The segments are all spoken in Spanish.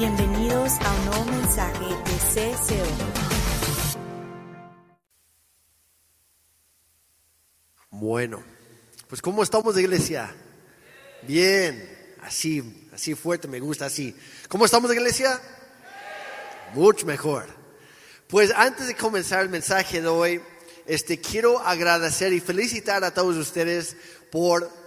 Bienvenidos a un nuevo mensaje de CCO. Bueno, pues ¿cómo estamos de iglesia? Bien, así, así fuerte, me gusta así. ¿Cómo estamos de iglesia? Mucho mejor. Pues antes de comenzar el mensaje de hoy, este, quiero agradecer y felicitar a todos ustedes por,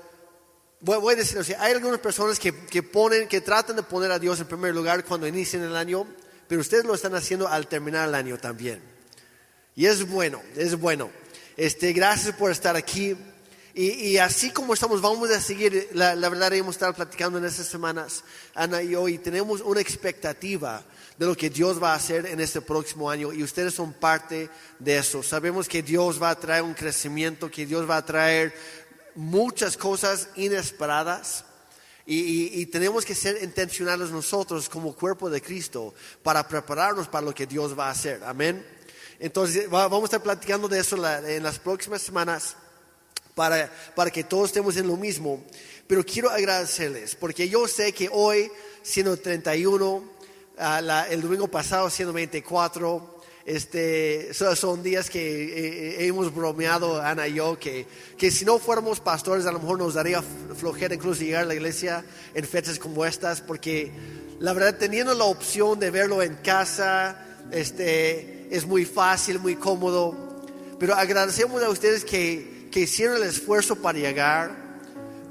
voy, voy a decir, o sea, hay algunas personas que, que ponen, que tratan de poner a Dios en primer lugar cuando inician el año, pero ustedes lo están haciendo al terminar el año también. Y es bueno, es bueno. Este, gracias por estar aquí. Y, y así como estamos, vamos a seguir, la, la verdad hemos estado platicando en estas semanas, Ana y yo, y tenemos una expectativa de lo que Dios va a hacer en este próximo año y ustedes son parte de eso. Sabemos que Dios va a traer un crecimiento, que Dios va a traer muchas cosas inesperadas. Y, tenemos que ser intencionales nosotros como cuerpo de Cristo para prepararnos para lo que Dios va a hacer. Amén. Entonces va- vamos a estar platicando de eso en las próximas semanas para, para que todos estemos en lo mismo. Pero quiero agradecerles, porque yo sé que hoy, siendo 31, ah, el domingo pasado, siendo 24, este, so- son días que eh, eh, hemos bromeado, Ana y yo, que, que si no fuéramos pastores, a lo mejor nos daría flojera incluso llegar a la iglesia en fechas como estas, porque la verdad, teniendo la opción de verlo en casa, este, es muy fácil, muy cómodo. Pero agradecemos a ustedes que, que hicieron el esfuerzo para llegar,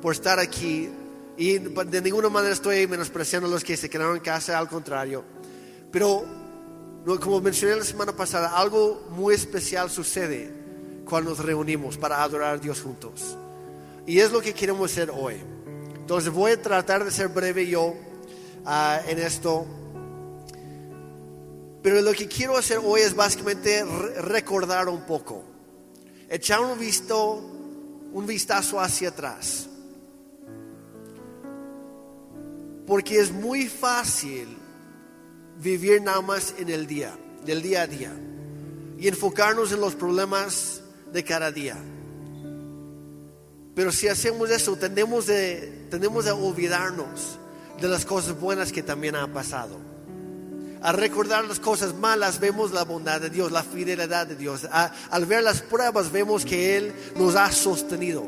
por estar aquí. Y de ninguna manera estoy menospreciando a los que se quedaron en casa, al contrario. Pero, como mencioné la semana pasada, algo muy especial sucede cuando nos reunimos para adorar a Dios juntos. Y es lo que queremos hacer hoy. Entonces voy a tratar de ser breve yo ah, en esto. Pero lo que quiero hacer hoy es básicamente re- recordar un poco, echar un visto, un vistazo hacia atrás. Porque es muy fácil vivir nada más en el día, del día a día, y enfocarnos en los problemas de cada día. Pero si hacemos eso, tendemos de, olvidarnos de las cosas buenas que también han pasado. Al recordar las cosas malas vemos la bondad de Dios, la fidelidad de Dios. Al ver las pruebas vemos que Él nos ha sostenido.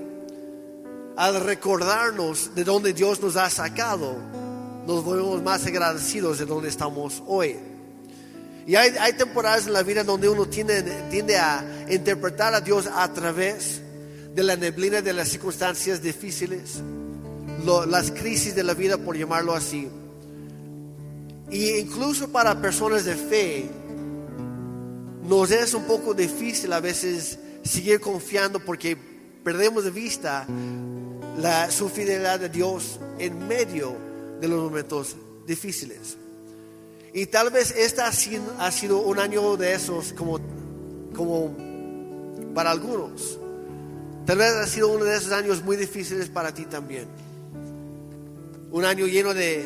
Al recordarnos de donde Dios nos ha sacado, nos volvemos más agradecidos de donde estamos hoy. Y hay, temporadas en la vida donde uno tiende, tiende a interpretar a Dios a través de la neblina de las circunstancias difíciles, las crisis de la vida, por llamarlo así. Y incluso para personas de fe, nos es un poco difícil a veces seguir confiando porque perdemos de vista la, su fidelidad de Dios en medio de los momentos difíciles. Y tal vez este ha sido, un año de esos como, como para algunos. Tal vez ha sido uno de esos años muy difíciles para ti también. Un año lleno de,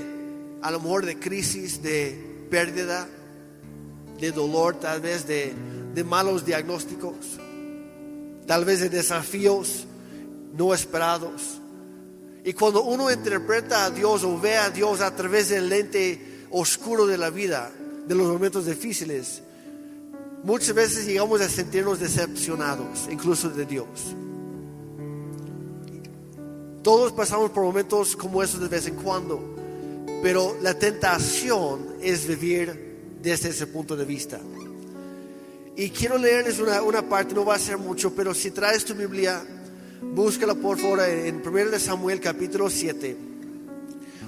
a lo mejor, de crisis, de pérdida, de dolor, tal vez de, de malos diagnósticos, tal vez de desafíos no esperados. Y cuando uno interpreta a Dios o ve a Dios a través del lente oscuro de la vida, de los momentos difíciles, muchas veces llegamos a sentirnos decepcionados, incluso de Dios. Todos pasamos por momentos como esos de vez en cuando, pero la tentación es vivir desde ese punto de vista. Y quiero leerles una, una parte, no va a ser mucho, pero si traes tu Biblia, búscala por favor en 1 de Samuel capítulo 7,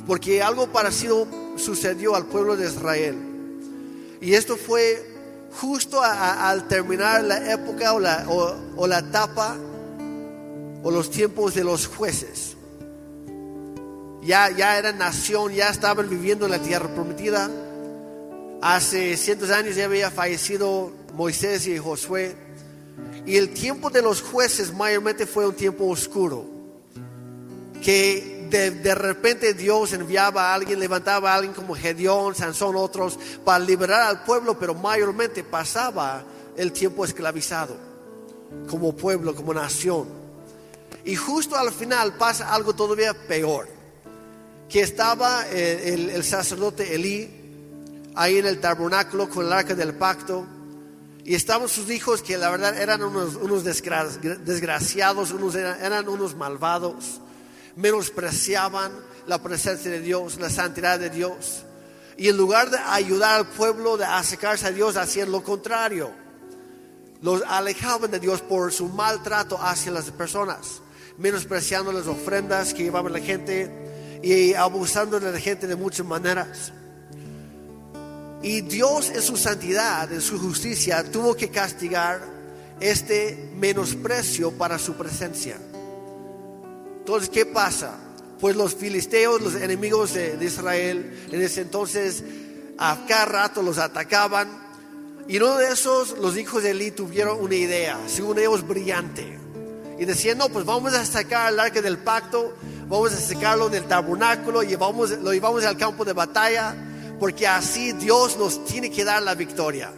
porque algo parecido sucedió al pueblo de Israel. Y esto fue justo al terminar la época o la, o la etapa o los tiempos de los jueces. Ya, ya eran nación, ya estaban viviendo en la tierra prometida. Hace cientos de años ya había fallecido Moisés y Josué. Y el tiempo de los jueces mayormente fue un tiempo oscuro. Que de, de repente Dios enviaba a alguien, levantaba a alguien como Gedeón, Sansón, otros, para liberar al pueblo, pero mayormente pasaba el tiempo esclavizado, como pueblo, como nación. Y justo al final pasa algo todavía peor, que estaba eh, el, el sacerdote Elí ahí en el tabernáculo con el arca del pacto. Y estaban sus hijos que la verdad eran unos, unos desgraciados, unos eran, unos malvados, menospreciaban la presencia de Dios, la santidad de Dios. Y en lugar de ayudar al pueblo de acercarse a Dios, hacían lo contrario. Los alejaban de Dios por su maltrato hacia las personas, menospreciando las ofrendas que llevaba la gente y abusando de la gente de muchas maneras. Y Dios en su santidad, en su justicia, tuvo que castigar este menosprecio para su presencia. Entonces, ¿qué pasa? Pues los filisteos, los enemigos de, Israel, en ese entonces, a cada rato los atacaban. Y uno de esos, los hijos de Eli tuvieron una idea, según ellos brillante. Y decían, no, pues vamos a sacar el arca del pacto, vamos a sacarlo del tabernáculo, y lo llevamos al campo de batalla porque así Dios nos tiene que dar la victoria.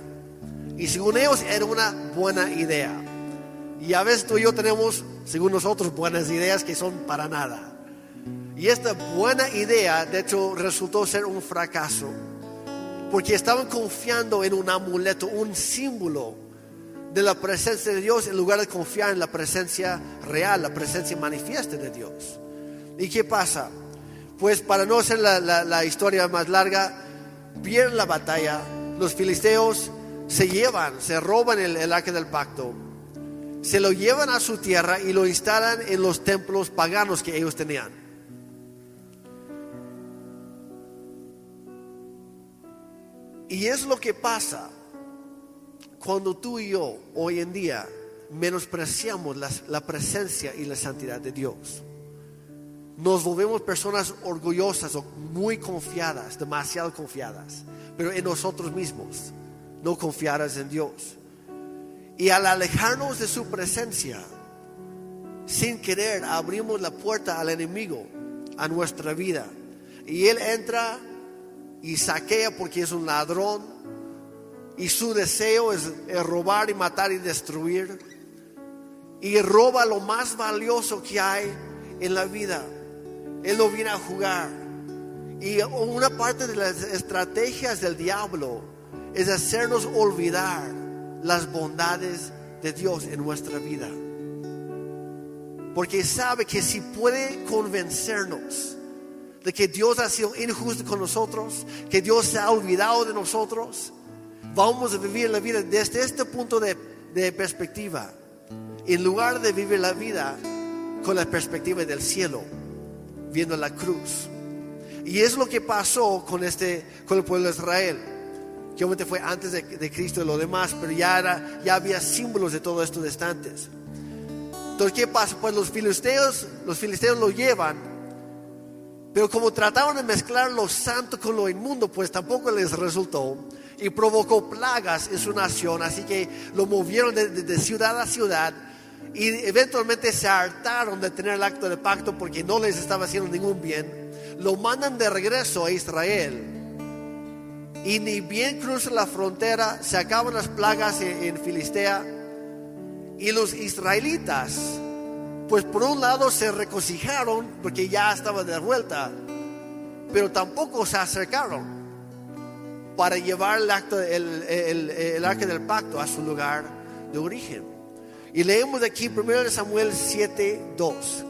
Y según ellos era una buena idea. Y a veces tú y yo tenemos, según nosotros, buenas ideas que son para nada. Y esta buena idea, de hecho, resultó ser un fracaso. Porque estaban confiando en un amuleto, un símbolo de la presencia de Dios, en lugar de confiar en la presencia real, la presencia manifiesta de Dios. ¿Y qué pasa? Pues para no hacer la, la historia más larga, pierden la batalla, los filisteos se llevan, se roban el, el arca del pacto, se lo llevan a su tierra y lo instalan en los templos paganos que ellos tenían. Y es lo que pasa cuando tú y yo hoy en día menospreciamos la presencia y la santidad de Dios nos volvemos personas orgullosas o muy confiadas, demasiado confiadas, pero en nosotros mismos, no confiadas en Dios. Y al alejarnos de su presencia, sin querer, abrimos la puerta al enemigo, a nuestra vida. Y él entra y saquea porque es un ladrón. Y su deseo es, es robar y matar y destruir. Y roba lo más valioso que hay en la vida él no viene a jugar. Y una parte de las estrategias del diablo es hacernos olvidar las bondades de Dios en nuestra vida. Porque sabe que si puede convencernos de que Dios ha sido injusto con nosotros, que Dios se ha olvidado de nosotros, vamos a vivir la vida desde este punto de, de perspectiva, en lugar de vivir la vida con la perspectiva del cielo viendo la cruz. Y es lo que pasó con, este, con el pueblo de Israel. Que obviamente fue antes de, Cristo y lo demás, pero ya, era, ya había símbolos de todo esto desde antes. Entonces, ¿qué pasa? Pues los filisteos, los filisteos lo llevan, pero como trataban de mezclar lo santo con lo inmundo, pues tampoco les resultó y provocó plagas en su nación. Así que lo movieron de ciudad a ciudad y eventualmente se hartaron de tener el acto de pacto porque no les estaba haciendo ningún bien. Lo mandan de regreso a Israel. Y ni bien cruzan la frontera, se acaban las plagas en, Filistea. Y los israelitas, pues por un lado se regocijaron porque ya estaba de vuelta, pero tampoco se acercaron para llevar el, acto, el arca del pacto a su lugar de origen. Y leemos aquí 1 Samuel 7, 2.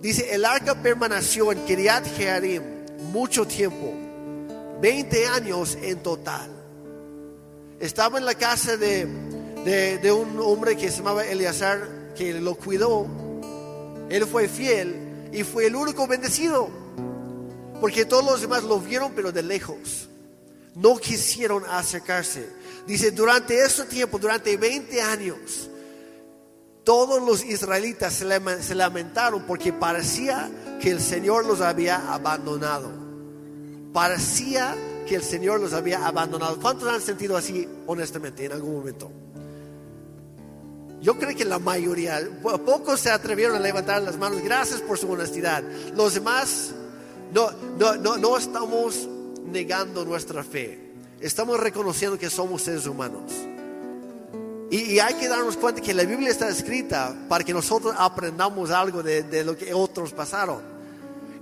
Dice, el arca permaneció en Kiriat Jearim mucho tiempo, 20 años en total. Estaba en la casa de, de, un hombre que se llamaba Eleazar, que lo cuidó. Él fue fiel y fue el único bendecido, porque todos los demás lo vieron, pero de lejos. No quisieron acercarse. Dice, durante ese tiempo, durante 20 años, todos los israelitas se lamentaron porque parecía que el Señor los había abandonado. Parecía que el Señor los había abandonado. ¿Cuántos han sentido así honestamente en algún momento? Yo creo que la mayoría, pocos se atrevieron a levantar las manos. Gracias por su honestidad. Los demás no, no, no, no estamos negando nuestra fe. Estamos reconociendo que somos seres humanos. Y, hay que darnos cuenta que la Biblia está escrita para que nosotros aprendamos algo de, lo que otros pasaron.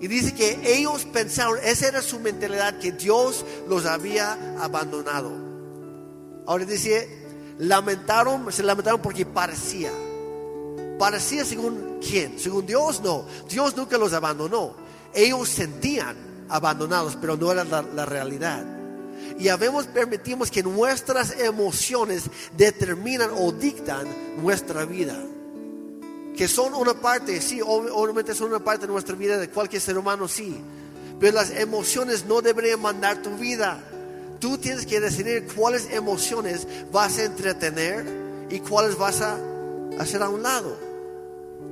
Y dice que ellos pensaron, esa era su mentalidad, que Dios los había abandonado. Ahora dice, lamentaron, se lamentaron porque parecía. Parecía según quién, según Dios no. Dios nunca los abandonó. Ellos sentían abandonados, pero no era la, realidad. Y habemos permitimos que nuestras emociones determinan o dictan nuestra vida. Que son una parte, sí, obviamente son una parte de nuestra vida de cualquier ser humano, sí. Pero las emociones no deberían mandar tu vida. Tú tienes que decidir cuáles emociones vas a entretener y cuáles vas a hacer a un lado.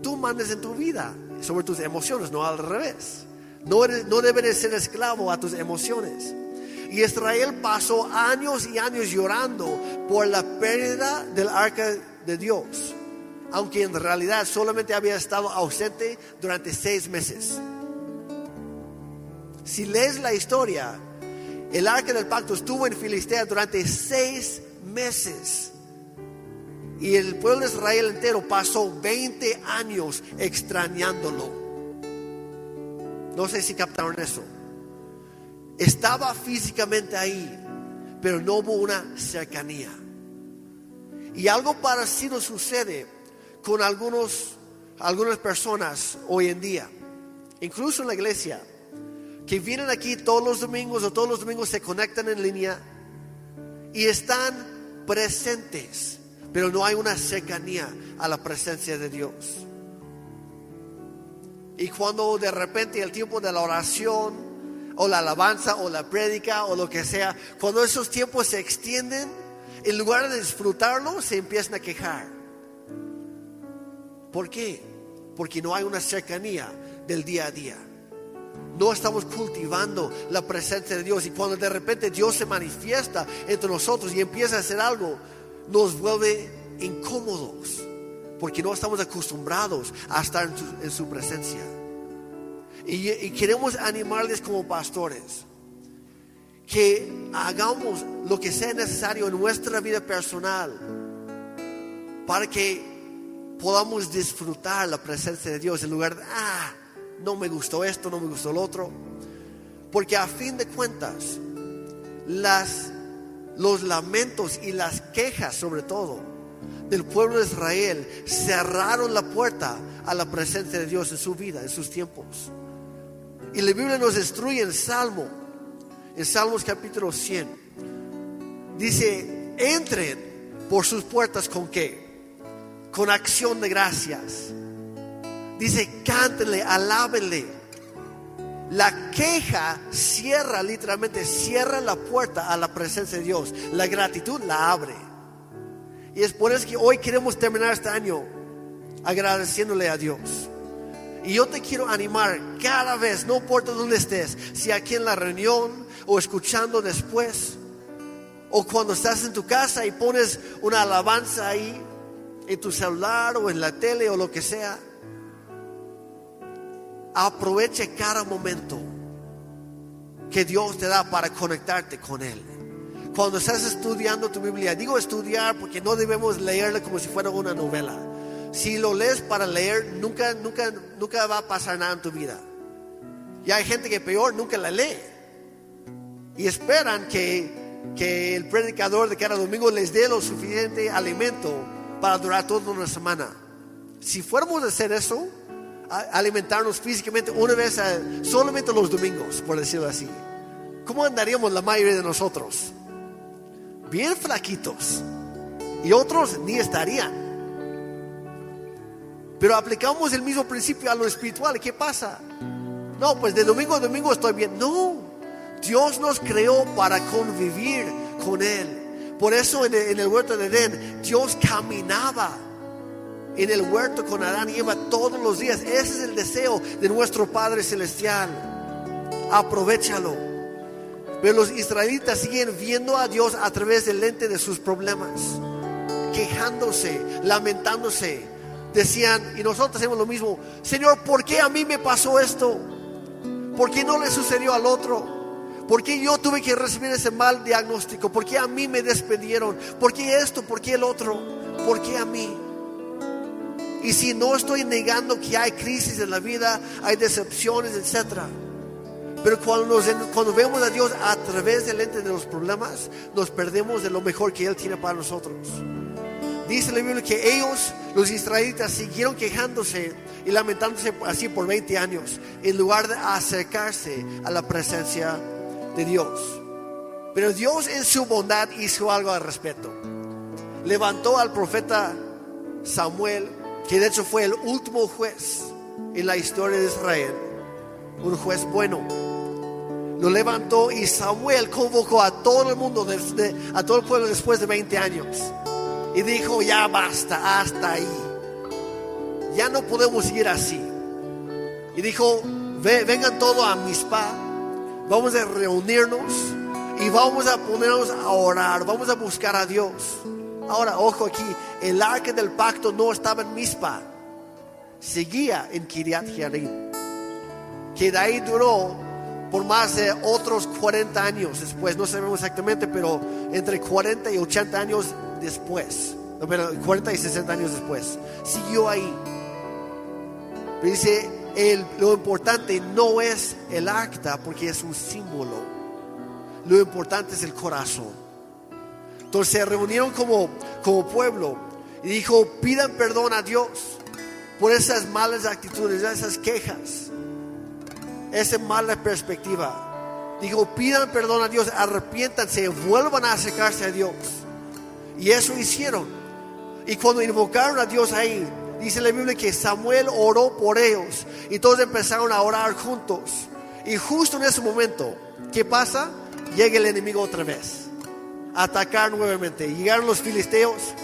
Tú mandes en tu vida sobre tus emociones, no al revés. No, eres, no debes ser esclavo a tus emociones. Y Israel pasó años y años llorando por la pérdida del arca de Dios, aunque en realidad solamente había estado ausente durante seis meses. Si lees la historia, el arca del pacto estuvo en Filistea durante seis meses. Y el pueblo de Israel entero pasó 20 años extrañándolo. No sé si captaron eso. Estaba físicamente ahí, pero no hubo una cercanía. Y algo parecido sucede con algunos, algunas personas hoy en día, incluso en la iglesia, que vienen aquí todos los domingos o todos los domingos se conectan en línea y están presentes, pero no hay una cercanía a la presencia de Dios. Y cuando de repente el tiempo de la oración, o la alabanza o la prédica o lo que sea, cuando esos tiempos se extienden, en lugar de disfrutarlo, se empiezan a quejar. ¿Por qué? Porque no hay una cercanía del día a día. No estamos cultivando la presencia de Dios y cuando de repente Dios se manifiesta entre nosotros y empieza a hacer algo, nos vuelve incómodos porque no estamos acostumbrados a estar en su, en su presencia. Y, queremos animarles como pastores que hagamos lo que sea necesario en nuestra vida personal para que podamos disfrutar la presencia de Dios en lugar de, ah, no me gustó esto, no me gustó lo otro. Porque a fin de cuentas, las, los lamentos y las quejas sobre todo del pueblo de Israel cerraron la puerta a la presencia de Dios en su vida, en sus tiempos. Y la Biblia nos destruye en Salmo, en Salmos capítulo 100. Dice, entren por sus puertas con qué? Con acción de gracias. Dice, cántenle, alábenle. La queja cierra, literalmente, cierra la puerta a la presencia de Dios. La gratitud la abre. Y es por eso que hoy queremos terminar este año agradeciéndole a Dios. Y yo te quiero animar cada vez, no importa dónde estés, si aquí en la reunión o escuchando después, o cuando estás en tu casa y pones una alabanza ahí en tu celular o en la tele o lo que sea, aproveche cada momento que Dios te da para conectarte con Él. Cuando estás estudiando tu Biblia, digo estudiar porque no debemos leerla como si fuera una novela si lo lees para leer, nunca, nunca, nunca va a pasar nada en tu vida. Y hay gente que peor nunca la lee. Y esperan que, que el predicador de cada domingo les dé lo suficiente alimento para durar toda una semana. Si fuéramos a hacer eso, alimentarnos físicamente una vez, solamente los domingos, por decirlo así, ¿cómo andaríamos la mayoría de nosotros? Bien flaquitos. Y otros ni estarían. Pero aplicamos el mismo principio a lo espiritual. ¿Qué pasa? No, pues de domingo a domingo estoy bien. No, Dios nos creó para convivir con Él. Por eso en el, huerto de Edén, Dios caminaba en el huerto con Adán y Eva todos los días. Ese es el deseo de nuestro Padre Celestial. Aprovechalo. Pero los israelitas siguen viendo a Dios a través del lente de sus problemas, quejándose, lamentándose, decían, y nosotros hacemos lo mismo, Señor, ¿por qué a mí me pasó esto? ¿Por qué no le sucedió al otro? ¿Por qué yo tuve que recibir ese mal diagnóstico? ¿Por qué a mí me despidieron? ¿Por qué esto? ¿Por qué el otro? ¿Por qué a mí? Y si no estoy negando que hay crisis en la vida, hay decepciones, etc. Pero cuando, nos, cuando vemos a Dios a través del lente de los problemas, nos perdemos de lo mejor que Él tiene para nosotros. Dice la Biblia que ellos, los israelitas, siguieron quejándose y lamentándose así por 20 años, en lugar de acercarse a la presencia de Dios. Pero Dios en su bondad hizo algo al respecto. Levantó al profeta Samuel, que de hecho fue el último juez en la historia de Israel, un juez bueno. Lo levantó y Samuel convocó a todo el mundo, a todo el pueblo después de 20 años. Y dijo, ya basta, hasta ahí. Ya no podemos ir así. Y dijo, vengan todos a Mispa, vamos a reunirnos y vamos a ponernos a orar, vamos a buscar a Dios. Ahora, ojo aquí, el arca del pacto no estaba en Mispa, seguía en Kiriat Jearim, que de ahí duró por más de otros 40 años después, no sabemos exactamente, pero entre 40 y 80 años después, no, 40 y 60 años después, siguió ahí. Pero dice, lo importante no es el acta porque es un símbolo, lo importante es el corazón. Entonces se reunieron como, como pueblo y dijo, pidan perdón a Dios por esas malas actitudes, esas quejas, esa mala perspectiva. Dijo, pidan perdón a Dios, arrepiéntanse, vuelvan a acercarse a Dios. Y eso hicieron. Y cuando invocaron a Dios ahí, dice la Biblia que Samuel oró por ellos y todos empezaron a orar juntos. Y justo en ese momento, ¿qué pasa? Llega el enemigo otra vez atacar nuevamente. Llegaron los filisteos,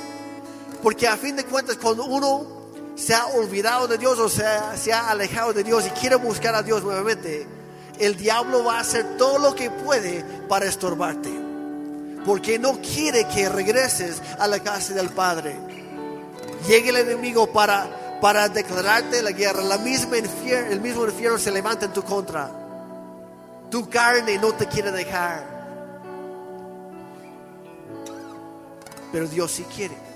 porque a fin de cuentas cuando uno se ha olvidado de Dios o se ha, se ha alejado de Dios y quiere buscar a Dios nuevamente, el diablo va a hacer todo lo que puede para estorbarte, porque no quiere que regreses a la casa del Padre. Llega el enemigo para, para declararte la guerra, el mismo infierno se levanta en tu contra. Tu carne no te quiere dejar. pero Dios sí quiere.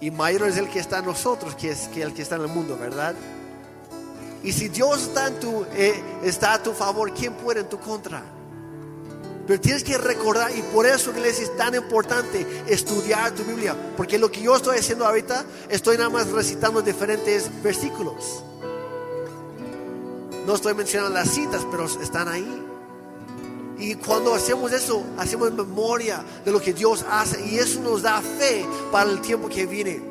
Y mayor es el que está en nosotros que, es, que el que está en el mundo, ¿verdad? Y si Dios está, en tu, eh, está a tu favor, ¿quién puede en tu contra? Pero tienes que recordar, y por eso, iglesia, es tan importante estudiar tu Biblia. Porque lo que yo estoy haciendo ahorita, estoy nada más recitando diferentes versículos. No estoy mencionando las citas, pero están ahí. Y cuando hacemos eso, hacemos memoria de lo que Dios hace y eso nos da fe para el tiempo que viene.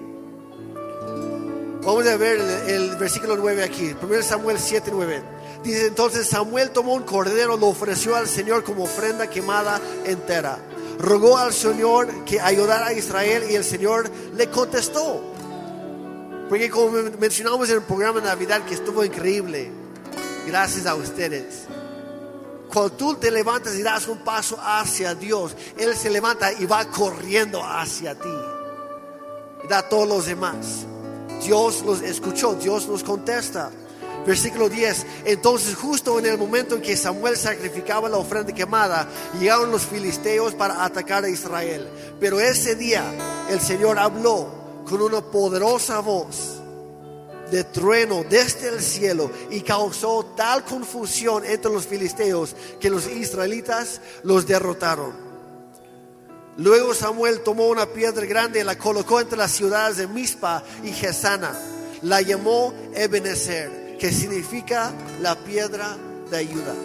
Vamos a ver el, versículo 9 aquí, 1 Samuel 7, 9. Dice entonces Samuel tomó un cordero, lo ofreció al Señor como ofrenda quemada entera. Rogó al Señor que ayudara a Israel y el Señor le contestó. Porque como mencionamos en el programa de Navidad que estuvo increíble, gracias a ustedes. Cuando tú te levantas y das un paso hacia Dios, Él se levanta y va corriendo hacia ti. Y da a todos los demás. Dios los escuchó, Dios los contesta. Versículo 10. Entonces justo en el momento en que Samuel sacrificaba la ofrenda quemada, llegaron los filisteos para atacar a Israel. Pero ese día el Señor habló con una poderosa voz de trueno desde el cielo y causó tal confusión entre los filisteos que los israelitas los derrotaron. Luego Samuel tomó una piedra grande y la colocó entre las ciudades de Mispa y Gesana. La llamó Ebenezer, que significa la piedra de ayuda.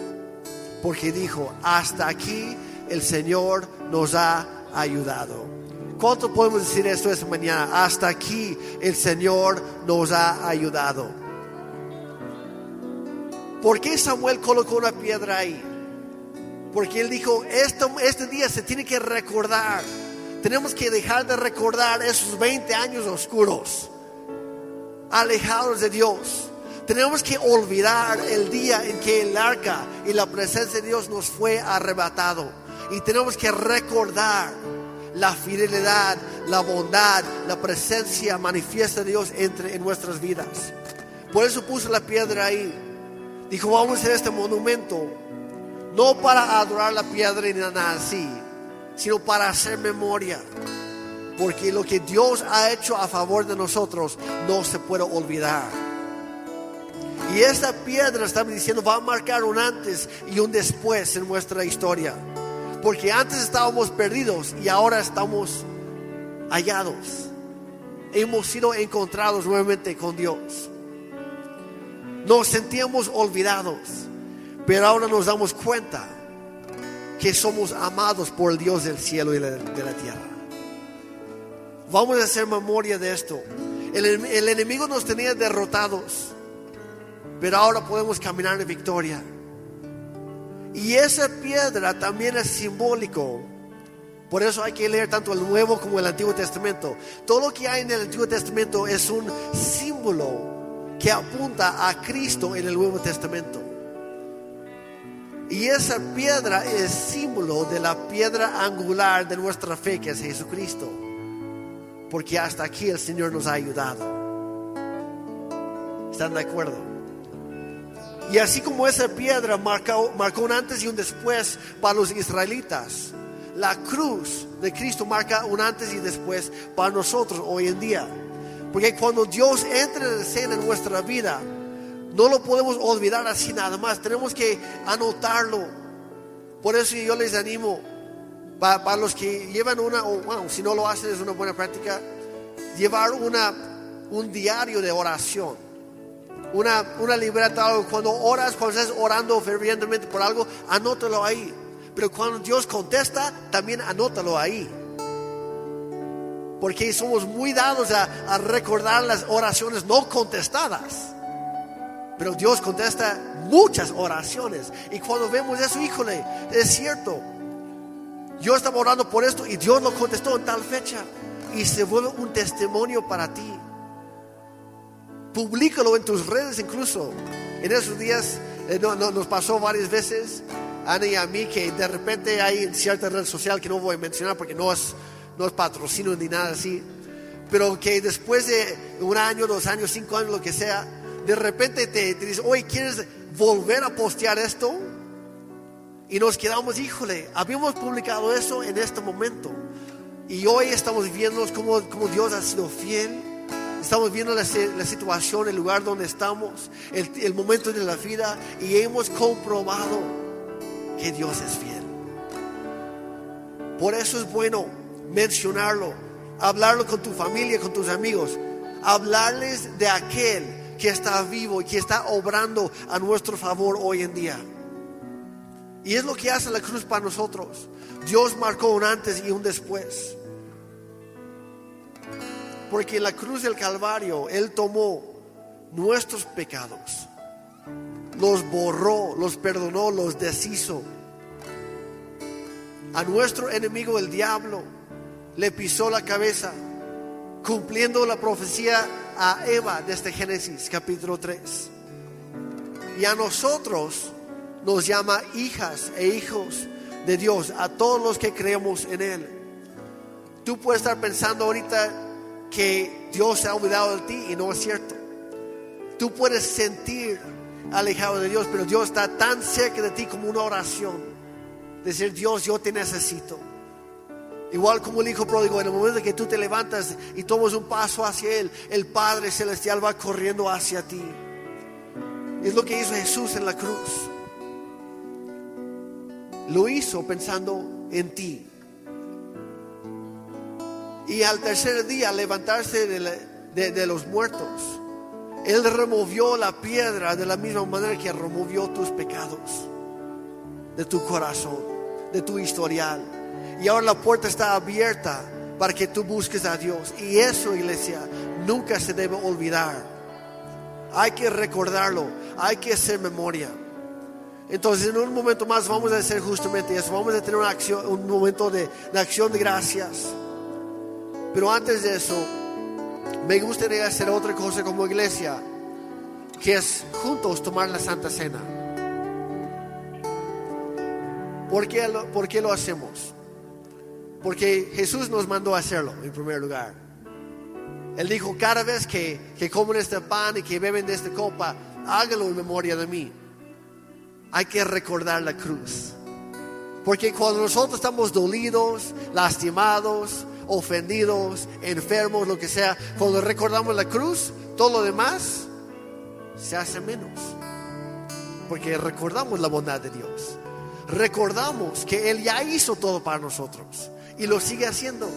Porque dijo, hasta aquí el Señor nos ha ayudado. ¿Cuánto podemos decir esto esta mañana? Hasta aquí el Señor nos ha ayudado. ¿Por qué Samuel colocó una piedra ahí? Porque él dijo, este, este día se tiene que recordar. Tenemos que dejar de recordar esos 20 años oscuros, alejados de Dios. Tenemos que olvidar el día en que el arca y la presencia de Dios nos fue arrebatado. Y tenemos que recordar la fidelidad, la bondad, la presencia manifiesta de Dios entre en nuestras vidas. Por eso puso la piedra ahí. Dijo, vamos a hacer este monumento, no para adorar la piedra ni nada así, sino para hacer memoria. Porque lo que Dios ha hecho a favor de nosotros no se puede olvidar. Y esta piedra, estamos diciendo, va a marcar un antes y un después en nuestra historia. Porque antes estábamos perdidos y ahora estamos hallados. Hemos sido encontrados nuevamente con Dios. Nos sentíamos olvidados, pero ahora nos damos cuenta que somos amados por el Dios del cielo y de la tierra. Vamos a hacer memoria de esto. El, enemigo nos tenía derrotados, pero ahora podemos caminar en victoria. Y esa piedra también es simbólico. Por eso hay que leer tanto el Nuevo como el Antiguo Testamento. Todo lo que hay en el Antiguo Testamento es un símbolo que apunta a Cristo en el Nuevo Testamento. Y esa piedra es símbolo de la piedra angular de nuestra fe, que es Jesucristo. Porque hasta aquí el Señor nos ha ayudado. ¿Están de acuerdo? Y así como esa piedra marcó, marcó un antes y un después para los israelitas, la cruz de Cristo marca un antes y después para nosotros hoy en día. Porque cuando Dios entra en escena en nuestra vida, no lo podemos olvidar así nada más. Tenemos que anotarlo. Por eso yo les animo, para, los que llevan una, o si no lo hacen es una buena práctica, llevar una, un diario de oración. Una, una libreta, cuando oras, cuando estás orando fervientemente por algo, anótalo ahí. Pero cuando Dios contesta, también anótalo ahí. Porque somos muy dados a, a recordar las oraciones no contestadas. Pero Dios contesta muchas oraciones. Y cuando vemos eso, híjole, es cierto. Yo estaba orando por esto y Dios lo contestó en tal fecha. Y se vuelve un testimonio para ti. Publícalo en tus redes incluso. En esos días eh, no, nos pasó varias veces, Ana y a mí, que de repente hay cierta red social que no voy a mencionar porque no es, no es patrocinio ni nada así. Pero que después de un año, dos años, cinco años, lo que sea, de repente te, te dice, oye, ¿quieres volver a postear esto? Y nos quedamos, híjole, habíamos publicado eso en este momento. Y hoy estamos viendo cómo, cómo Dios ha sido fiel. Estamos viendo la, situación, el lugar donde estamos, el momento de la vida. Y hemos comprobado que Dios es fiel. Por eso es bueno mencionarlo, hablarlo con tu familia, con tus amigos, hablarles de aquel que está vivo y que está obrando a nuestro favor hoy en día. Y es lo que hace la cruz para nosotros. Dios marcó un antes y un después. Porque en la cruz del Calvario Él tomó nuestros pecados, los borró, los perdonó, los deshizo. A nuestro enemigo el diablo le pisó la cabeza, cumpliendo la profecía a Eva desde Génesis capítulo 3. Y a nosotros nos llama hijas e hijos de Dios, a todos los que creemos en Él. Tú puedes estar pensando ahorita que Dios se ha olvidado de ti y no es cierto. Tú puedes sentir alejado de Dios, pero Dios está tan cerca de ti como una oración. Decir, Dios, yo te necesito. Igual como el Hijo pródigo, en el momento que tú te levantas y tomas un paso hacia Él, el Padre Celestial va corriendo hacia ti. Es lo que hizo Jesús en la cruz. Lo hizo pensando en ti. Y al tercer día, levantarse de, los muertos, Él removió la piedra de la misma manera que removió tus pecados, de tu corazón, de tu historial y ahora la puerta está abierta para que tú busques a Dios. Y eso, iglesia, nunca se debe olvidar. Hay que recordarlo, hay que hacer memoria. Entonces, en un momento más vamos a hacer justamente eso. Vamos a tener una acción, un momento de, de acción de gracias. Pero antes de eso, me gustaría hacer otra cosa como iglesia, que es juntos tomar la Santa Cena. ¿Por qué lo, por qué lo hacemos? Porque Jesús nos mandó hacerlo en primer lugar. Él dijo, cada vez que, que comen este pan y que beben de esta copa, hágalo en memoria de mí. Hay que recordar la cruz. Porque cuando nosotros estamos dolidos, lastimados ofendidos, enfermos, lo que sea, cuando recordamos la cruz, todo lo demás se hace menos. Porque recordamos la bondad de Dios. Recordamos que Él ya hizo todo para nosotros y lo sigue haciendo.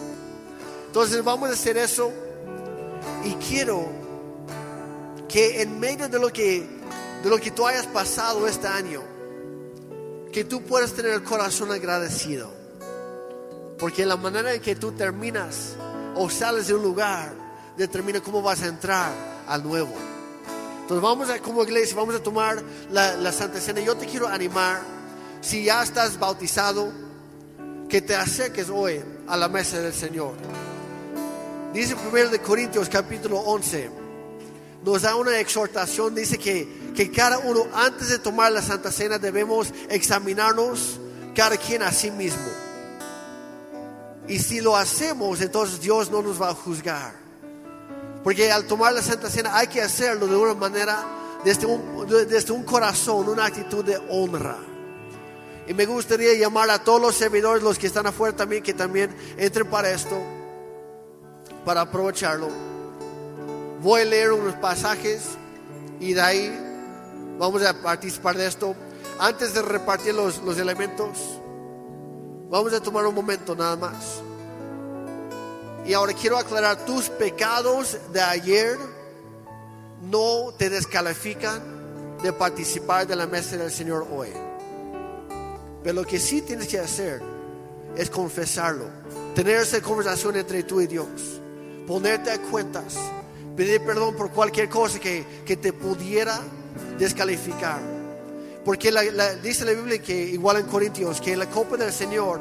Entonces vamos a hacer eso y quiero que en medio de lo que, de lo que tú hayas pasado este año, que tú puedas tener el corazón agradecido. Porque la manera en que tú terminas o sales de un lugar determina cómo vas a entrar al nuevo. Entonces vamos a, como iglesia, vamos a tomar la, la Santa Cena. Yo te quiero animar, si ya estás bautizado, que te acerques hoy a la mesa del Señor. Dice primero de Corintios capítulo 11, nos da una exhortación, dice que, que cada uno antes de tomar la Santa Cena debemos examinarnos cada quien a sí mismo. Y si lo hacemos, entonces Dios no nos va a juzgar. Porque al tomar la Santa Cena hay que hacerlo de una manera, desde un, desde un corazón, una actitud de honra. Y me gustaría llamar a todos los servidores, los que están afuera también, que también entren para esto, para aprovecharlo. Voy a leer unos pasajes y de ahí vamos a participar de esto. Antes de repartir los, los elementos, vamos a tomar un momento nada más. Y ahora quiero aclarar, tus pecados de ayer no te descalifican de participar de la mesa del Señor hoy. Pero lo que sí tienes que hacer es confesarlo, tener esa conversación entre tú y Dios, ponerte a cuentas, pedir perdón por cualquier cosa que, que te pudiera descalificar. Porque la- la- dice la Biblia que, igual en Corintios, que la copa del Señor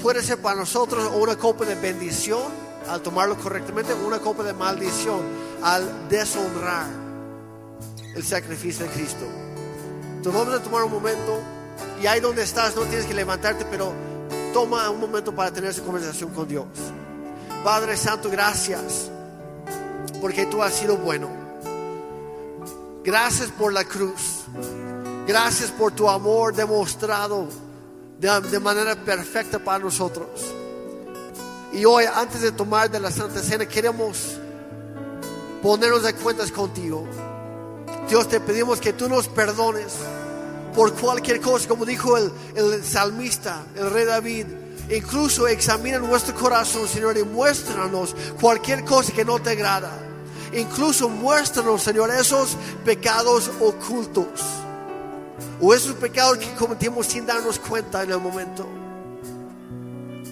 puede ser para nosotros una copa de bendición al tomarlo correctamente, una copa de maldición al deshonrar el sacrificio de Cristo. Entonces vamos a tomar un momento y ahí donde estás no tienes que levantarte, pero toma un momento para tener esa conversación con Dios. Padre Santo, gracias porque tú has sido bueno. Gracias por la cruz. Gracias por tu amor demostrado de, manera perfecta para nosotros. Y hoy, antes de tomar de la Santa Cena, queremos ponernos de cuentas contigo. Dios, te pedimos que tú nos perdones por cualquier cosa, como dijo el, el salmista, el rey David. Incluso examina nuestro corazón, Señor, y muéstranos cualquier cosa que no te agrada. Incluso muéstranos, Señor, esos pecados ocultos o esos pecados que cometimos sin darnos cuenta en el momento.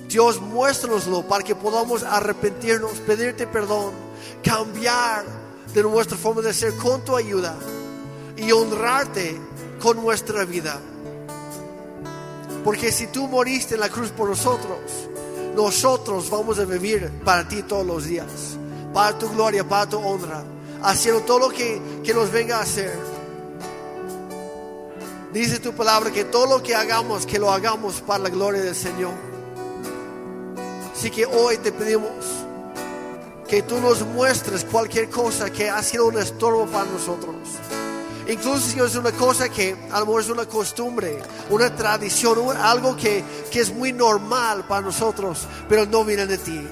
Dios, muéstranoslo para que podamos arrepentirnos, pedirte perdón, cambiar de nuestra forma de ser con tu ayuda y honrarte con nuestra vida. Porque si tú moriste en la cruz por nosotros, nosotros vamos a vivir para ti todos los días, para tu gloria, para tu honra, haciendo todo lo que, que nos venga a hacer. Dice tu palabra que todo lo que hagamos, que lo hagamos para la gloria del Señor. Así que hoy te pedimos que tú nos muestres cualquier cosa que ha sido un estorbo para nosotros. Incluso si es una cosa que a lo mejor es una costumbre, una tradición, algo que, que es muy normal para nosotros, pero no viene de ti.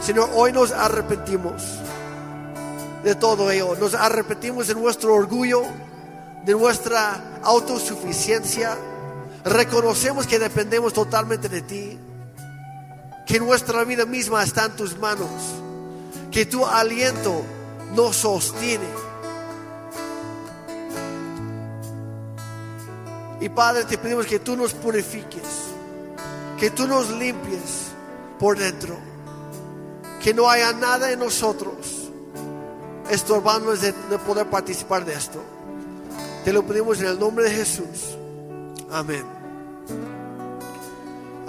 Señor, hoy nos arrepentimos de todo ello. Nos arrepentimos de nuestro orgullo, de nuestra autosuficiencia. Reconocemos que dependemos totalmente de ti, que nuestra vida misma está en tus manos, que tu aliento nos sostiene. Y Padre, te pedimos que tú nos purifiques, que tú nos limpies por dentro, que no haya nada en nosotros estorbándonos de, de poder participar de esto. Te lo pedimos en el nombre de Jesús. Amén.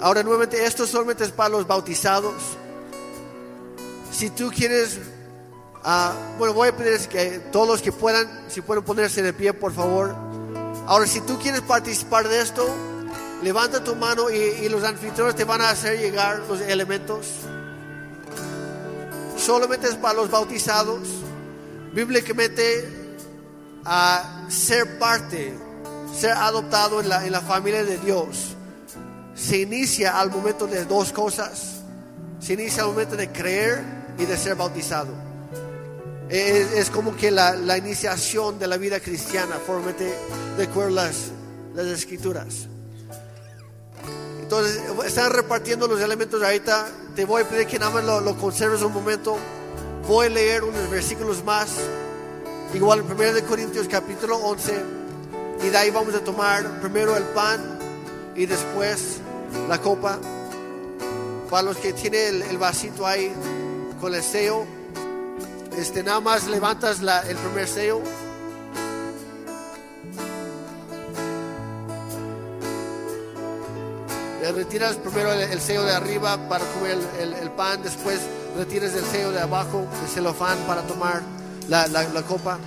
Ahora nuevamente, esto solamente es para los bautizados. Si tú quieres, ah, bueno, voy a pedir que todos los que puedan, si pueden ponerse de pie, por favor. Ahora, si tú quieres participar de esto, levanta tu mano y, y los anfitriones te van a hacer llegar los elementos. Solamente es para los bautizados. Bíblicamente, a ser parte, ser adoptado en la, en la familia de Dios, se inicia al momento de dos cosas. se inicia al momento de creer y de ser bautizado. Es, como que la, la, iniciación de la vida cristiana, formalmente de acuerdo a las, las escrituras. Entonces, están repartiendo los elementos ahorita. Te voy a pedir que nada más lo, lo conserves un momento. Voy a leer unos versículos más. Igual en 1 de Corintios capítulo 11. Y de ahí vamos a tomar primero el pan y después la copa. Para los que tienen el, vasito ahí con el sello, este, nada más levantas el primer sello. Retiras primero el, el, sello de arriba para comer el, pan, después retiras el sello de abajo, el celofán para tomar la, la, copa.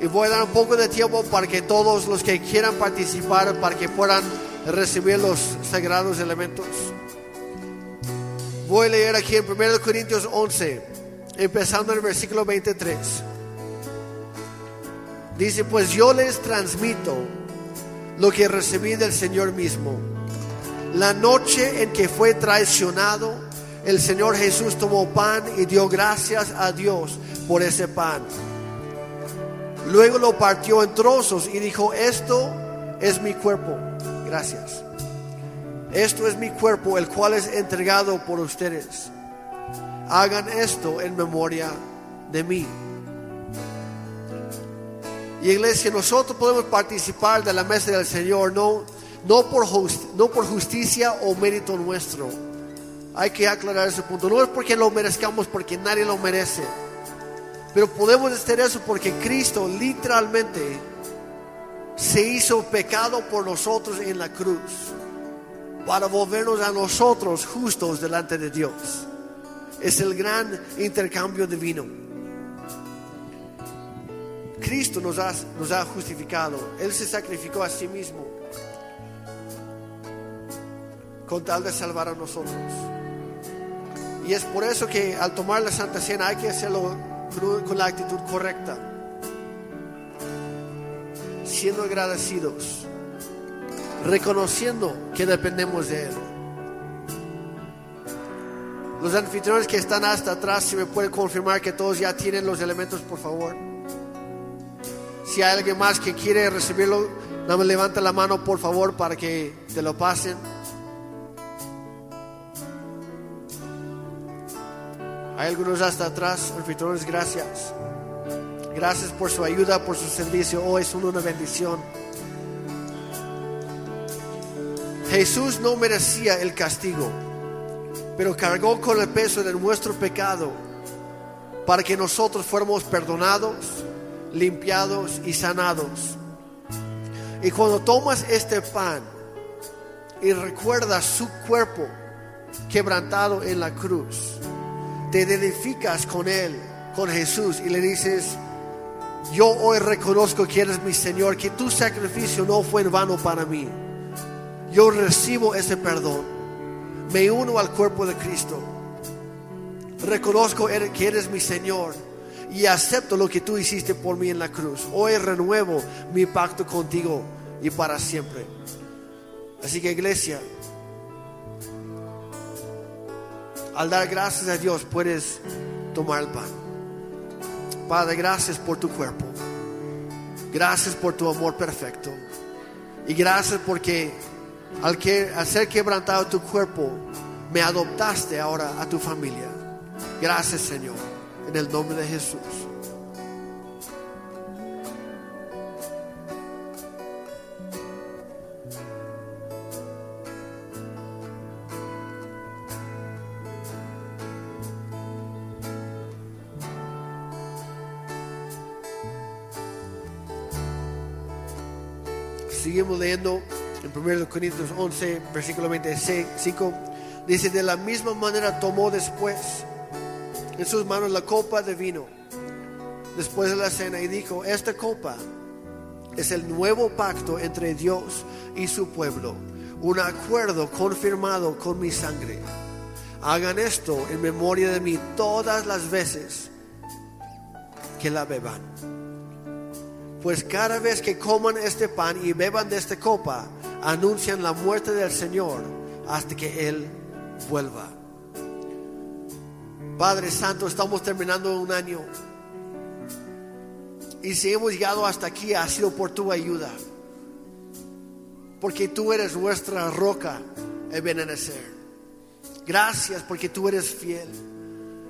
Y voy a dar un poco de tiempo para que todos los que quieran participar, para que puedan recibir los sagrados elementos. Voy a leer aquí en 1 Corintios 11, empezando en el versículo 23. Dice, pues yo les transmito lo que recibí del Señor mismo. La noche en que fue traicionado, el Señor Jesús tomó pan y dio gracias a Dios por ese pan. Luego lo partió en trozos y dijo, esto es mi cuerpo. Gracias. Esto es mi cuerpo, el cual es entregado por ustedes. Hagan esto en memoria de mí. Y iglesia, nosotros podemos participar de la mesa del Señor, no, no, por, just, no por justicia o mérito nuestro. Hay que aclarar ese punto. No es porque lo merezcamos, porque nadie lo merece. Pero podemos hacer eso porque Cristo literalmente se hizo pecado por nosotros en la cruz para volvernos a nosotros justos delante de Dios. Es el gran intercambio divino. Cristo nos ha, nos ha justificado. Él se sacrificó a sí mismo con tal de salvar a nosotros. Y es por eso que al tomar la Santa Cena hay que hacerlo con la actitud correcta, siendo agradecidos, reconociendo que dependemos de Él. Los anfitriones que están hasta atrás, si me pueden confirmar que todos ya tienen los elementos, por favor. Si hay alguien más que quiere recibirlo, levanta la mano, por favor, para que te lo pasen. Hay algunos hasta atrás, anfitriones, gracias. Gracias por su ayuda, por su servicio. Hoy es una bendición. Jesús no merecía el castigo, pero cargó con el peso de nuestro pecado para que nosotros fuéramos perdonados, limpiados y sanados. Y cuando tomas este pan y recuerdas su cuerpo quebrantado en la cruz, te identificas con Él, con Jesús, y le dices, yo hoy reconozco que eres mi Señor, que tu sacrificio no fue en vano para mí. Yo recibo ese perdón. Me uno al cuerpo de Cristo. Reconozco que eres mi Señor y acepto lo que tú hiciste por mí en la cruz. Hoy renuevo mi pacto contigo y para siempre. Así que iglesia, al dar gracias a Dios puedes tomar el pan. Padre, gracias por tu cuerpo. Gracias por tu amor perfecto. Y gracias porque al, que, ser quebrantado tu cuerpo, me adoptaste ahora a tu familia. Gracias Señor, en el nombre de Jesús. Seguimos leyendo en 1 Corintios 11, versículo 25. Dice, de la misma manera tomó después en sus manos la copa de vino, después de la cena, y dijo, esta copa es el nuevo pacto entre Dios y su pueblo, un acuerdo confirmado con mi sangre. Hagan esto en memoria de mí todas las veces que la beban. Pues cada vez que coman este pan y beban de esta copa, anuncian la muerte del Señor hasta que Él vuelva. Padre Santo, estamos terminando un año. Y si hemos llegado hasta aquí ha sido por tu ayuda. Porque tú eres nuestra roca, Ebenezer. Gracias porque tú eres fiel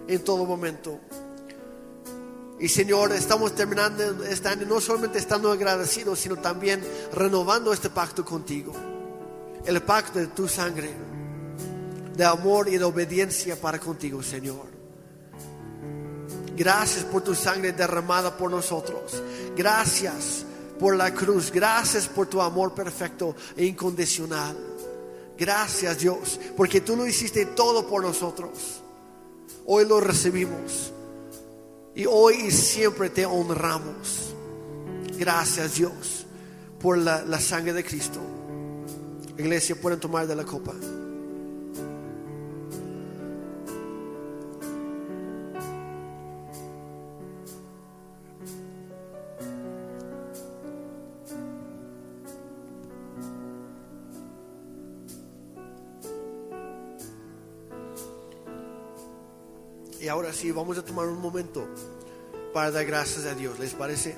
en todo momento. Y Señor, estamos terminando este año no solamente estando agradecidos, sino también renovando este pacto contigo. El pacto de tu sangre, de amor y de obediencia para contigo, Señor. Gracias por tu sangre derramada por nosotros. Gracias por la cruz. Gracias por tu amor perfecto e incondicional. Gracias Dios, porque tú lo hiciste todo por nosotros. Hoy lo recibimos. Y hoy y siempre te honramos. Gracias Dios por la, la sangre de Cristo. Iglesia, pueden tomar de la copa. Y ahora sí, vamos a tomar un momento para dar gracias a Dios. ¿Les parece?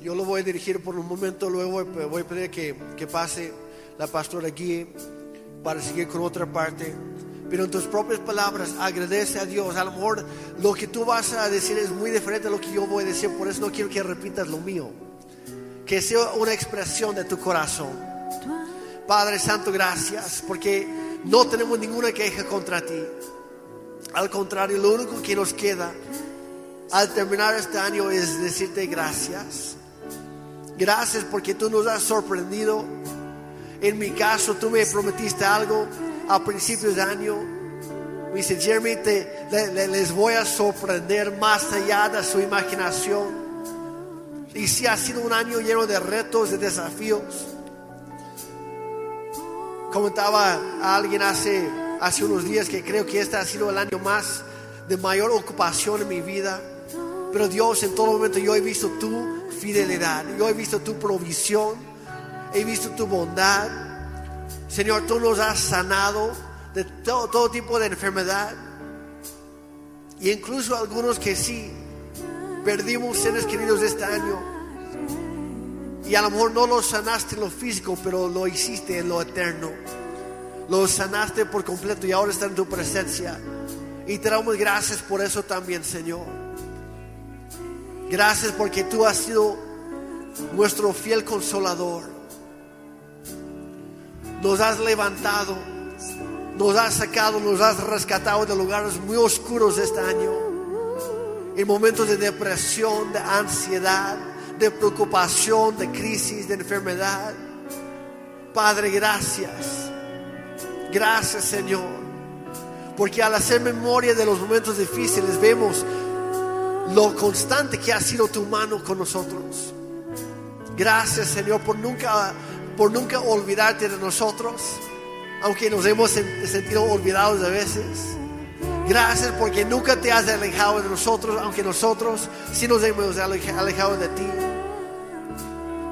Yo lo voy a dirigir por un momento, luego voy a pedir que, que pase la pastora aquí para seguir con otra parte. Pero en tus propias palabras, agradece a Dios. A lo mejor lo que tú vas a decir es muy diferente a lo que yo voy a decir, por eso no quiero que repitas lo mío. Que sea una expresión de tu corazón. Padre Santo, gracias, porque no tenemos ninguna queja contra ti. Al contrario, lo único que nos queda al terminar este año es decirte gracias. Gracias porque tú nos has sorprendido. En mi caso, tú me prometiste algo a principios de año. Me dice, Jeremy, te, les voy a sorprender más allá de su imaginación. Y si ha sido un año lleno de retos, de desafíos. Comentaba a alguien hace hace unos días que creo que este ha sido el año más de mayor ocupación en mi vida. Pero Dios, en todo momento yo he visto tu fidelidad, yo he visto tu provisión, he visto tu bondad. Señor, tú nos has sanado de todo, tipo de enfermedad. Y incluso algunos que sí perdimos seres queridos este año. Y a lo mejor no los sanaste en lo físico, pero lo hiciste en lo eterno. Lo sanaste por completo y ahora está en tu presencia. Y te damos gracias por eso también, Señor. Gracias porque tú has sido nuestro fiel consolador. Nos has levantado, nos has sacado, nos has rescatado de lugares muy oscuros este año. En momentos de depresión, de ansiedad, de preocupación, de crisis, de enfermedad. Padre, gracias. Gracias Señor. Porque al hacer memoria de los momentos difíciles vemos lo constante que ha sido tu mano con nosotros. Gracias Señor por nunca, por nunca olvidarte de nosotros, aunque nos hemos sentido olvidados a veces. Gracias porque nunca te has alejado de nosotros, aunque nosotros sí nos hemos alejado de ti.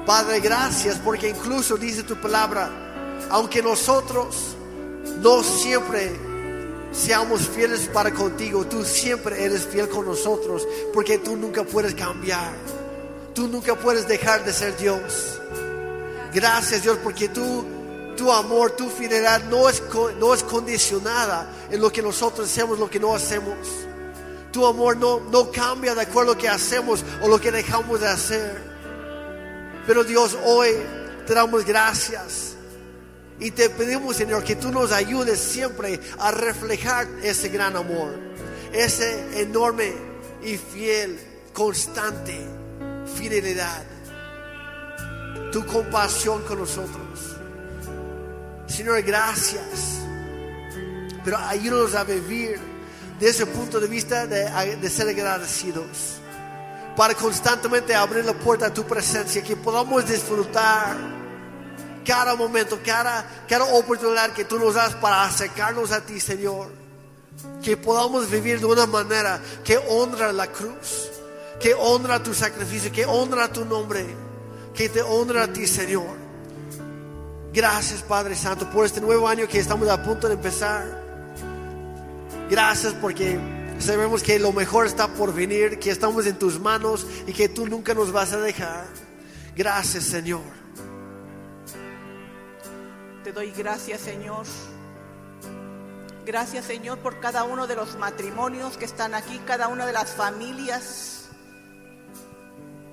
Padre, gracias porque incluso dice tu palabra, aunque nosotros no siempre seamos fieles para contigo, tú siempre eres fiel con nosotros, porque tú nunca puedes cambiar, tú nunca puedes dejar de ser Dios. Gracias Dios, porque tú, tu amor, tu fidelidad no es, no es condicionada en lo que nosotros hacemos, lo que no hacemos. Tu amor no, no cambia de acuerdo a lo que hacemos o lo que dejamos de hacer. Pero Dios, hoy te damos gracias y te pedimos, Señor, que tú nos ayudes siempre a reflejar ese gran amor, ese enorme y fiel, constante fidelidad, tu compasión con nosotros. Señor, gracias. Pero ayúdanos a vivir desde ese punto de vista de, de ser agradecidos. Para constantemente abrir la puerta a tu presencia, que podamos disfrutar cada momento, cada, cada oportunidad que tú nos das para acercarnos a ti, Señor. Que podamos vivir de una manera que honra la cruz, que honra tu sacrificio, que honra tu nombre, que te honra a ti, Señor. Gracias Padre Santo por este nuevo año que estamos a punto de empezar. Gracias porque sabemos que lo mejor está por venir, que estamos en tus manos y que tú nunca nos vas a dejar. Gracias Señor. Te doy gracias Señor. Gracias Señor por cada uno de los matrimonios que están aquí, cada una de las familias.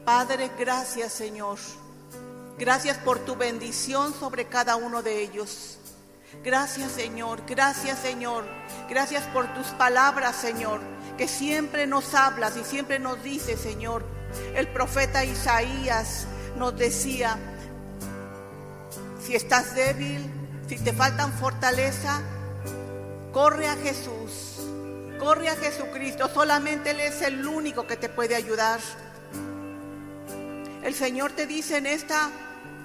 Padre, gracias Señor. Gracias por tu bendición sobre cada uno de ellos. Gracias Señor, gracias Señor. Gracias por tus palabras Señor, que siempre nos hablas y siempre nos dices Señor. El profeta Isaías nos decía, si estás débil, si te faltan fortaleza, corre a Jesús, corre a Jesucristo. Solamente Él es el único que te puede ayudar. El Señor te dice en esta,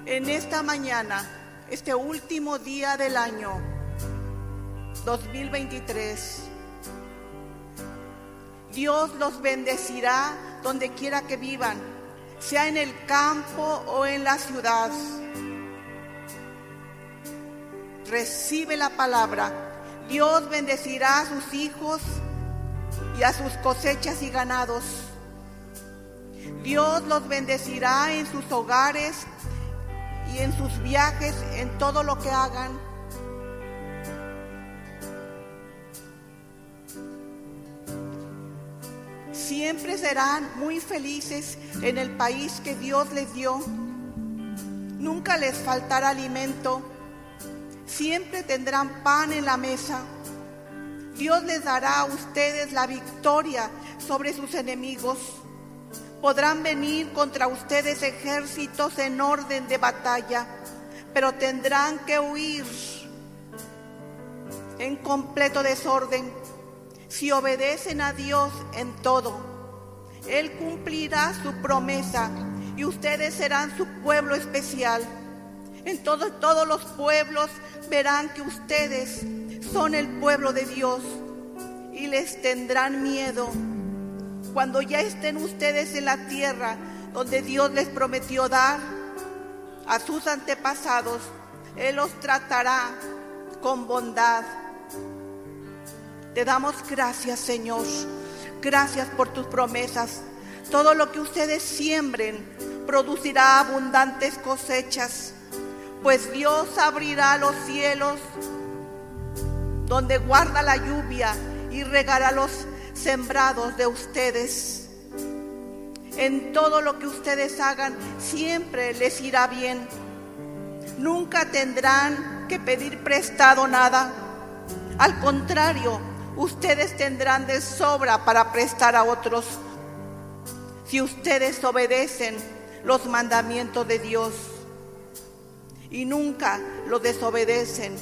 en esta mañana, este último día del año 2023, Dios los bendecirá donde quiera que vivan, sea en el campo o en la ciudad. Recibe la palabra. Dios bendecirá a sus hijos y a sus cosechas y ganados. Dios los bendecirá en sus hogares y en sus viajes, en todo lo que hagan. Siempre serán muy felices en el país que Dios les dio. Nunca les faltará alimento. Siempre tendrán pan en la mesa. Dios les dará a ustedes la victoria sobre sus enemigos. Podrán venir contra ustedes ejércitos en orden de batalla, pero tendrán que huir en completo desorden. Si obedecen a Dios en todo, Él cumplirá su promesa y ustedes serán su pueblo especial. En todos, los pueblos verán que ustedes son el pueblo de Dios y les tendrán miedo cuando ya estén ustedes en la tierra donde Dios les prometió dar a sus antepasados, Él los tratará con bondad. Te damos gracias, Señor. Gracias por tus promesas. Todo lo que ustedes siembren producirá abundantes cosechas, pues Dios abrirá los cielos donde guarda la lluvia y regará los sembrados de ustedes. En todo lo que ustedes hagan siempre les irá bien. Nunca tendrán que pedir prestado nada. Al contrario, ustedes tendrán de sobra para prestar a otros. Si ustedes obedecen los mandamientos de Dios y nunca los desobedecen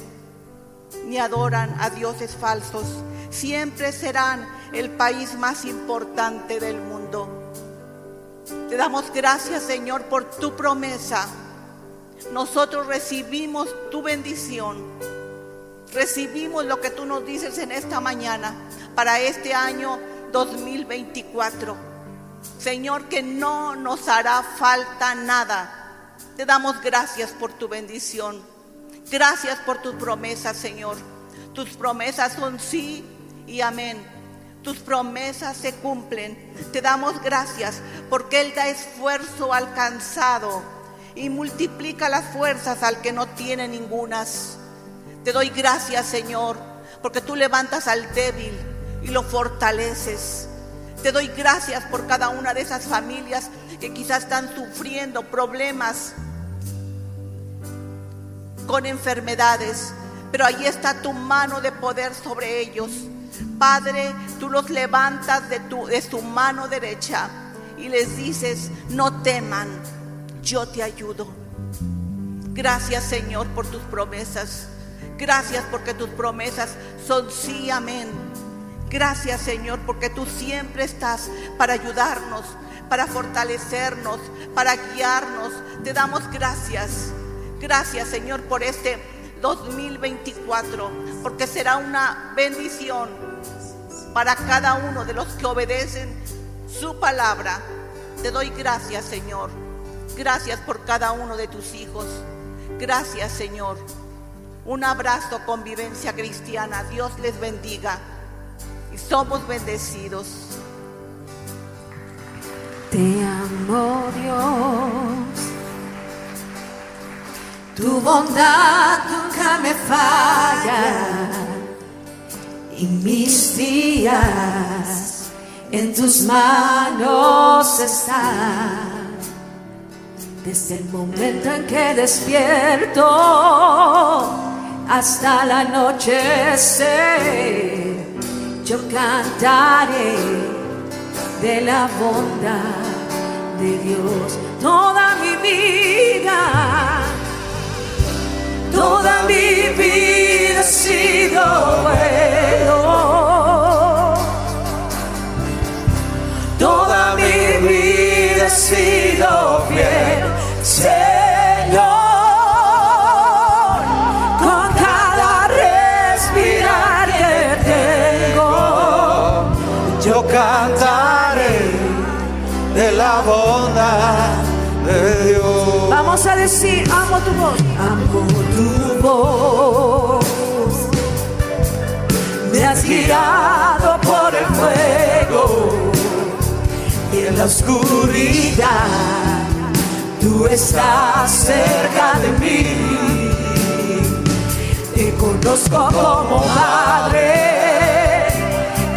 ni adoran a dioses falsos, siempre serán el país más importante del mundo. Te damos gracias, Señor, por tu promesa. Nosotros recibimos tu bendición. Recibimos lo que tú nos dices en esta mañana para este año 2024. Señor, que no nos hará falta nada. Te damos gracias por tu bendición. Gracias por tus promesas, Señor. Tus promesas son sí y amén. Tus promesas se cumplen. Te damos gracias porque Él da esfuerzo al cansado y multiplica las fuerzas al que no tiene ningunas. Te doy gracias, Señor, porque tú levantas al débil y lo fortaleces. Te doy gracias por cada una de esas familias que quizás están sufriendo problemas con enfermedades, pero ahí está tu mano de poder sobre ellos. Padre, tú los levantas de, tu, de su mano derecha y les dices, no teman, yo te ayudo. Gracias Señor por tus promesas. Gracias porque tus promesas son sí, amén. Gracias Señor porque tú siempre estás para ayudarnos, para fortalecernos, para guiarnos. Te damos gracias. Gracias Señor por este 2024, porque será una bendición para cada uno de los que obedecen su palabra. Te doy gracias, Señor. Gracias por cada uno de tus hijos. Gracias, Señor. Un abrazo, convivencia cristiana. Dios les bendiga. Y somos bendecidos. Te amo, Dios. Tu bondad nunca me falla. Y mis días en tus manos están. Desde el momento en que despierto hasta la noche yo cantaré de la bondad de Dios toda mi vida. Toda mi vida ha sido bueno. Toda mi vida ha sido fiel, Vamos a decir, amo tu voz, amo tu voz. Me has guiado por el fuego y en la oscuridad. Tú estás cerca de mí. Te conozco como padre,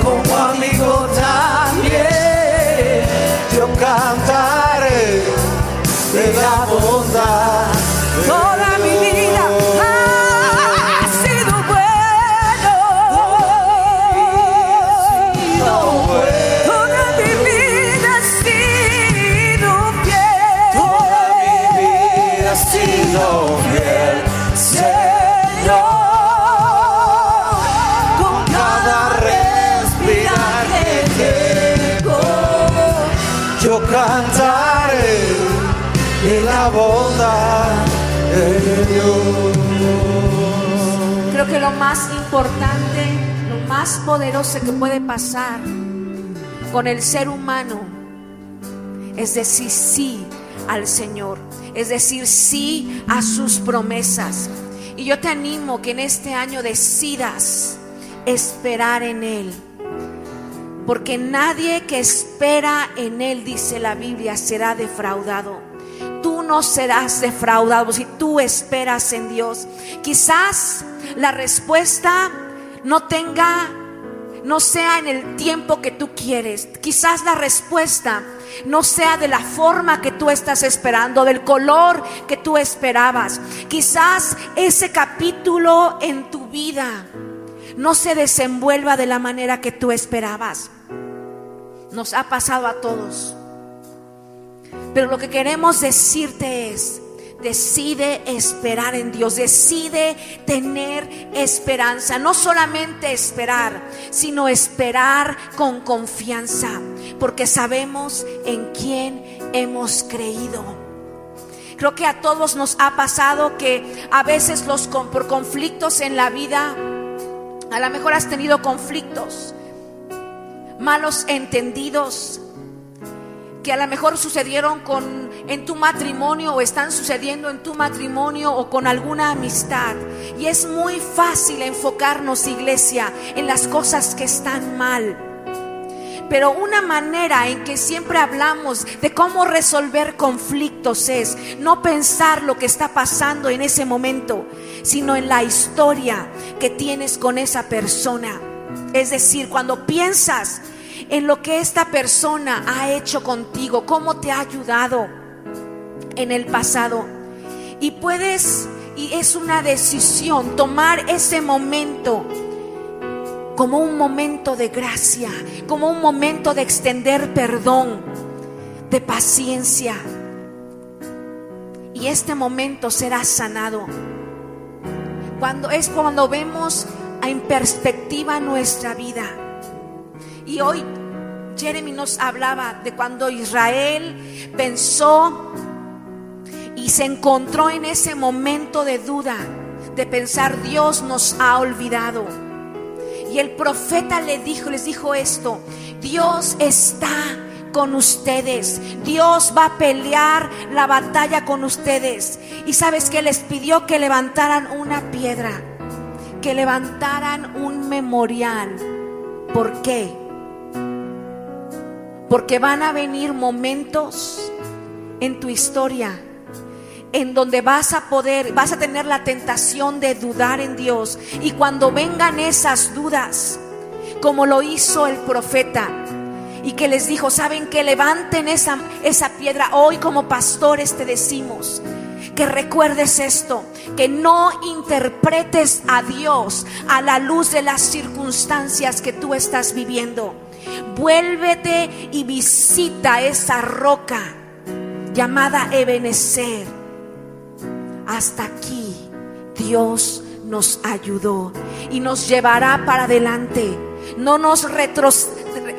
como amigo también. Yo cantaré de la bondad. Más poderoso que puede pasar con el ser humano es decir sí al Señor, es decir sí a sus promesas. Y yo te animo que en este año decidas esperar en Él. Porque nadie que espera en Él, dice la Biblia, será defraudado. Tú no serás defraudado si tú esperas en Dios. Quizás la respuesta no tenga, no sea en el tiempo que tú quieres. Quizás la respuesta no sea de la forma que tú estás esperando, del color que tú esperabas. Quizás ese capítulo en tu vida no se desenvuelva de la manera que tú esperabas. Nos ha pasado a todos. Pero lo que queremos decirte es, decide esperar en Dios, decide tener esperanza, no solamente esperar, sino esperar con confianza, porque sabemos en quién hemos creído. Creo que a todos nos ha pasado que a veces los por conflictos en la vida, a lo mejor has tenido conflictos, malos entendidos, que a lo mejor sucedieron con en tu matrimonio o están sucediendo en tu matrimonio o con alguna amistad. Y es muy fácil enfocarnos, iglesia, en las cosas que están mal. Pero una manera en que siempre hablamos de cómo resolver conflictos es no pensar lo que está pasando en ese momento, sino en la historia que tienes con esa persona. Es decir, cuando piensas en lo que esta persona ha hecho contigo, cómo te ha ayudado en el pasado. Y puedes, y es una decisión, tomar ese momento como un momento de gracia, como un momento de extender perdón, de paciencia. Y este momento será sanado. Cuando es cuando vemos en perspectiva nuestra vida. Y hoy Jeremy nos hablaba de cuando Israel pensó y se encontró en ese momento de duda, de pensar Dios nos ha olvidado. Y el profeta le dijo, les dijo esto, Dios está con ustedes. Dios va a pelear la batalla con ustedes. Y sabes que les pidió que levantaran una piedra, que levantaran un memorial. ¿Por qué? Porque van a venir momentos en tu historia en donde vas a poder, vas a tener la tentación de dudar en Dios. Y cuando vengan esas dudas, como lo hizo el profeta, y que les dijo, saben que levanten esa, esa piedra, hoy como pastores te decimos, que recuerdes esto, que no interpretes a Dios a la luz de las circunstancias que tú estás viviendo. Vuélvete y visita esa roca llamada Ebenezer. Hasta aquí Dios nos ayudó y nos llevará para adelante. No nos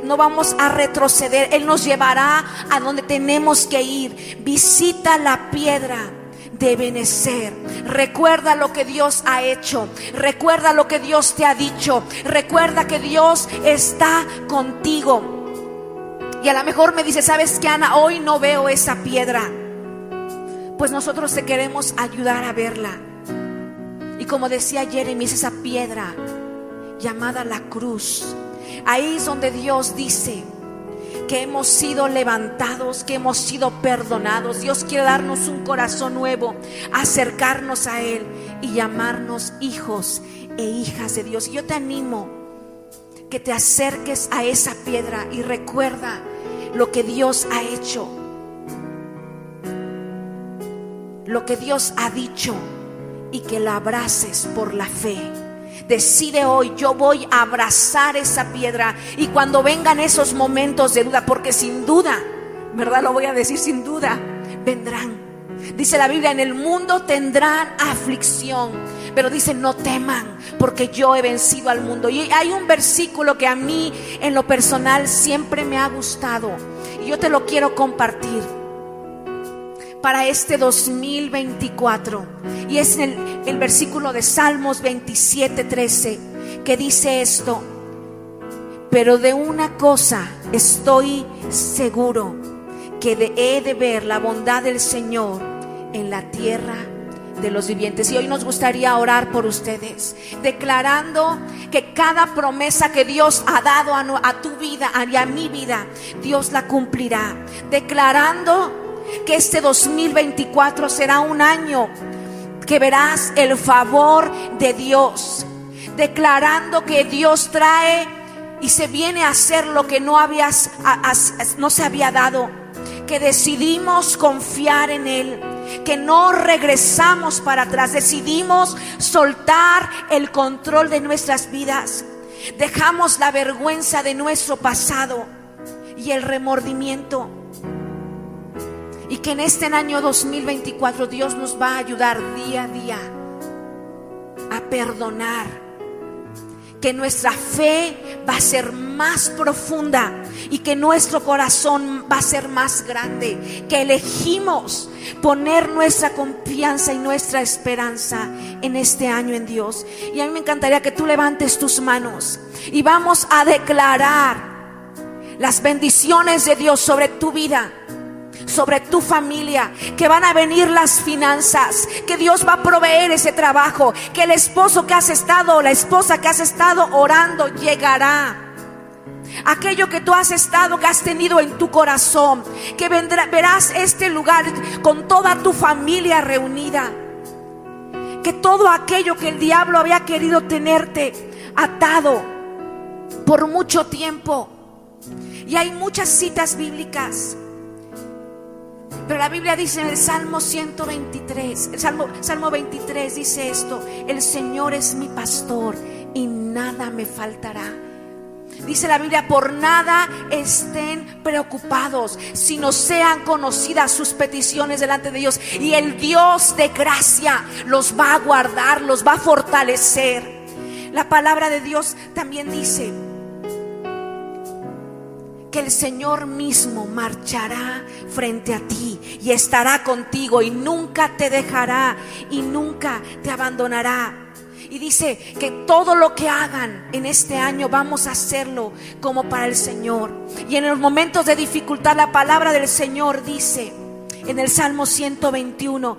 no vamos a retroceder. Él nos llevará a donde tenemos que ir. Visita la piedra de Benecer. Recuerda lo que Dios ha hecho. Recuerda lo que Dios te ha dicho. Recuerda que Dios está contigo. Y a lo mejor me dice, ¿sabes qué, Ana? Hoy no veo esa piedra. Pues nosotros te queremos ayudar a verla. Y como decía Jeremy, esa piedra llamada la cruz. Ahí es donde Dios dice que hemos sido levantados, que hemos sido perdonados. Dios quiere darnos un corazón nuevo, acercarnos a Él y llamarnos hijos e hijas de Dios. Yo te animo que te acerques a esa piedra y recuerda lo que Dios ha hecho, lo que Dios ha dicho y que la abraces por la fe. Decide hoy, yo voy a abrazar esa piedra y cuando vengan esos momentos de duda, porque sin duda, ¿verdad? Lo voy a decir sin duda, vendrán. Dice la Biblia, en el mundo tendrán aflicción, pero dice, no teman, porque yo he vencido al mundo. Y hay un versículo que a mí en lo personal siempre me ha gustado y yo te lo quiero compartir para este 2024. Y es el, versículo de Salmos 27, 13, que dice esto. Pero de una cosa estoy seguro, que de, he de ver la bondad del Señor en la tierra de los vivientes. Y hoy nos gustaría orar por ustedes, declarando que cada promesa que Dios ha dado a, a tu vida y a mi vida, Dios la cumplirá. Declarando que este 2024 será un año que verás el favor de Dios, declarando que Dios trae y se viene a hacer lo que no habías no se había dado, que decidimos confiar en él, que no regresamos para atrás, decidimos soltar el control de nuestras vidas. Dejamos la vergüenza de nuestro pasado y el remordimiento y que en este año 2024 Dios nos va a ayudar día a día a perdonar. Que nuestra fe va a ser más profunda y que nuestro corazón va a ser más grande. Que elegimos poner nuestra confianza y nuestra esperanza en este año en Dios. Y a mí me encantaría que tú levantes tus manos y vamos a declarar las bendiciones de Dios sobre tu vida sobre tu familia, que van a venir las finanzas, que Dios va a proveer ese trabajo, que el esposo que has estado o la esposa que has estado orando llegará. Aquello que tú has estado, que has tenido en tu corazón, que vendrá, verás este lugar con toda tu familia reunida. Que todo aquello que el diablo había querido tenerte atado por mucho tiempo. Y hay muchas citas bíblicas pero la Biblia dice en el Salmo 123, el Salmo, Salmo 23 dice esto, el Señor es mi pastor y nada me faltará. Dice la Biblia, por nada estén preocupados, sino sean conocidas sus peticiones delante de Dios. Y el Dios de gracia los va a guardar, los va a fortalecer. La palabra de Dios también dice, que el Señor mismo marchará frente a ti y estará contigo y nunca te dejará y nunca te abandonará. Y dice que todo lo que hagan en este año vamos a hacerlo como para el Señor. Y en los momentos de dificultad la palabra del Señor dice en el Salmo 121,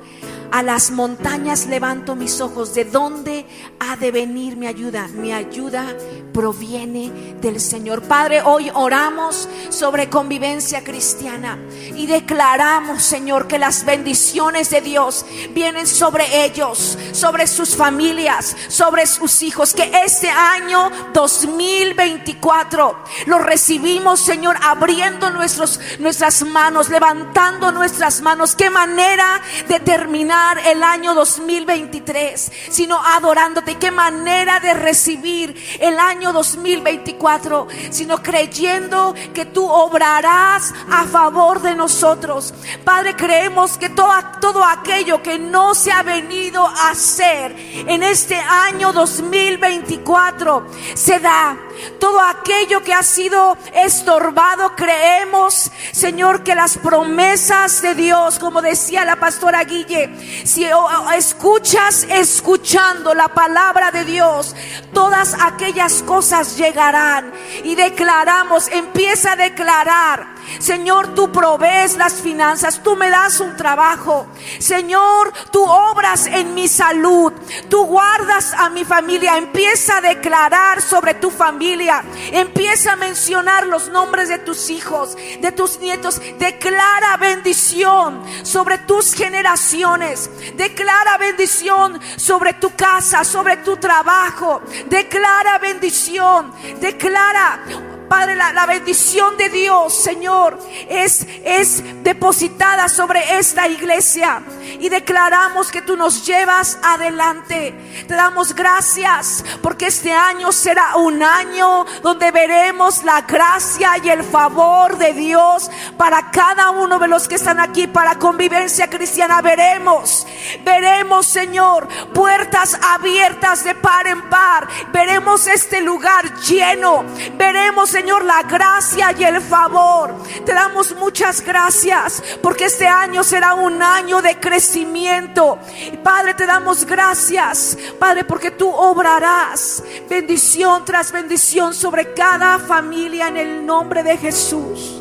a las montañas levanto mis ojos. ¿De dónde ha de venir mi ayuda? Mi ayuda proviene del Señor. Padre, hoy oramos sobre convivencia cristiana y declaramos, Señor, que las bendiciones de Dios vienen sobre ellos, sobre sus familias, sobre sus hijos. Que este año 2024 lo recibimos, Señor, abriendo nuestros, nuestras manos, levantando nuestras manos. Qué manera de terminar el año 2023, sino adorándote. Qué manera de recibir el año 2024, sino creyendo que tú obrarás a favor de nosotros. Padre, creemos que todo, todo aquello que no se ha venido a hacer en este año 2024 se da todo aquello que ha sido estorbado, creemos, Señor, que las promesas de Dios, como decía la pastora Guille, si escuchas escuchando la palabra de Dios, todas aquellas cosas llegarán. Y declaramos, empieza a declarar Señor, tú provees las finanzas, tú me das un trabajo. Señor, tú obras en mi salud, tú guardas a mi familia. Empieza a declarar sobre tu familia, empieza a mencionar los nombres de tus hijos, de tus nietos. Declara bendición sobre tus generaciones. Declara bendición sobre tu casa, sobre tu trabajo. Declara bendición. Declara Padre, la, bendición de Dios, Señor, es, es depositada sobre esta iglesia. Y declaramos que tú nos llevas adelante. Te damos gracias porque este año será un año donde veremos la gracia y el favor de Dios para cada uno de los que están aquí para convivencia cristiana. Veremos, veremos, Señor, puertas abiertas de par en par. Veremos este lugar lleno. Veremos, Señor, la gracia y el favor. Te damos muchas gracias porque este año será un año de crecimiento. Padre, te damos gracias, Padre, porque tú obrarás bendición tras bendición sobre cada familia en el nombre de Jesús.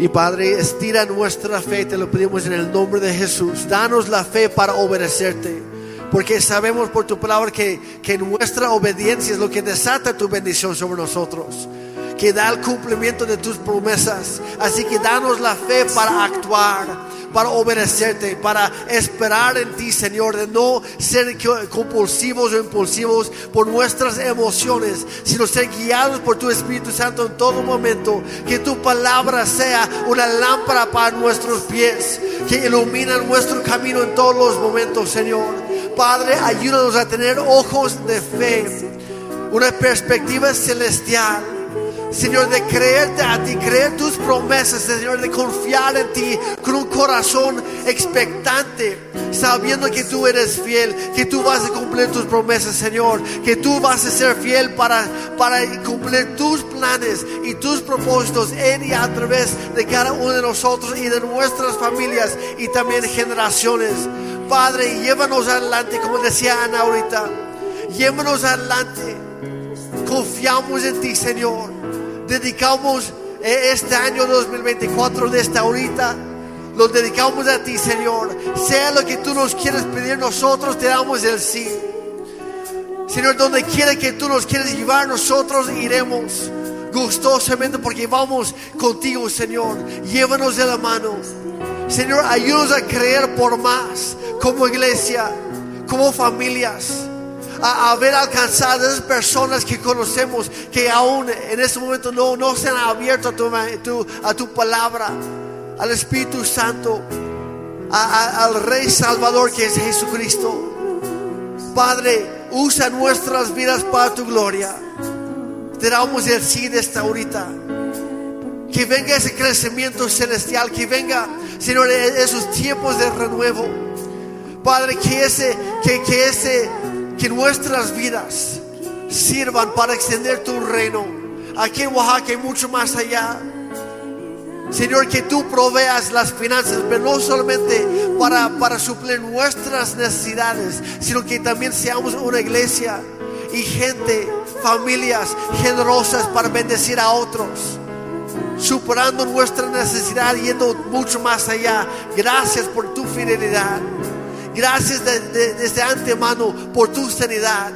Y Padre, estira nuestra fe, te lo pedimos en el nombre de Jesús. Danos la fe para obedecerte. Porque sabemos por tu palabra que, que nuestra obediencia es lo que desata tu bendición sobre nosotros. Que da el cumplimiento de tus promesas. Así que danos la fe para actuar, para obedecerte, para esperar en ti, Señor. De no ser compulsivos o impulsivos por nuestras emociones, sino ser guiados por tu Espíritu Santo en todo momento. Que tu palabra sea una lámpara para nuestros pies, que ilumina nuestro camino en todos los momentos, Señor. Padre, ayúdanos a tener ojos de fe, una perspectiva celestial. Señor, de creerte a ti, creer tus promesas, Señor, de confiar en ti con un corazón expectante, sabiendo que tú eres fiel, que tú vas a cumplir tus promesas, Señor, que tú vas a ser fiel para, para cumplir tus planes y tus propósitos en y a través de cada uno de nosotros y de nuestras familias y también generaciones. Padre, llévanos adelante, como decía Ana ahorita. Llévanos adelante. Confiamos en ti, Señor. Dedicamos eh, este año 2024 de esta ahorita. Lo dedicamos a ti, Señor. Sea lo que tú nos quieres pedir, nosotros te damos el sí. Señor, donde quiera que tú nos quieres llevar, nosotros iremos gustosamente porque vamos contigo, Señor. Llévanos de la mano. Señor, ayúdanos a creer por más como iglesia, como familias, a, ver alcanzadas esas personas que conocemos que aún en este momento no, no se han abierto a tu, a tu palabra, al Espíritu Santo, al Rey Salvador que es Jesucristo. Padre, usa nuestras vidas para tu gloria. Te damos el sí de esta ahorita. Que venga ese crecimiento celestial, que venga, Señor, e-, esos tiempos de renuevo. Padre, que ese, que, que ese, que nuestras vidas sirvan para extender tu reino aquí en Oaxaca y mucho más allá. Señor, que tú proveas las finanzas, pero no solamente para, para suplir nuestras necesidades, sino que también seamos una iglesia y gente, familias generosas para bendecir a otros, superando nuestra necesidad, yendo mucho más allá. Gracias por tu fidelidad. Gracias de- de- desde antemano por tu sanidad.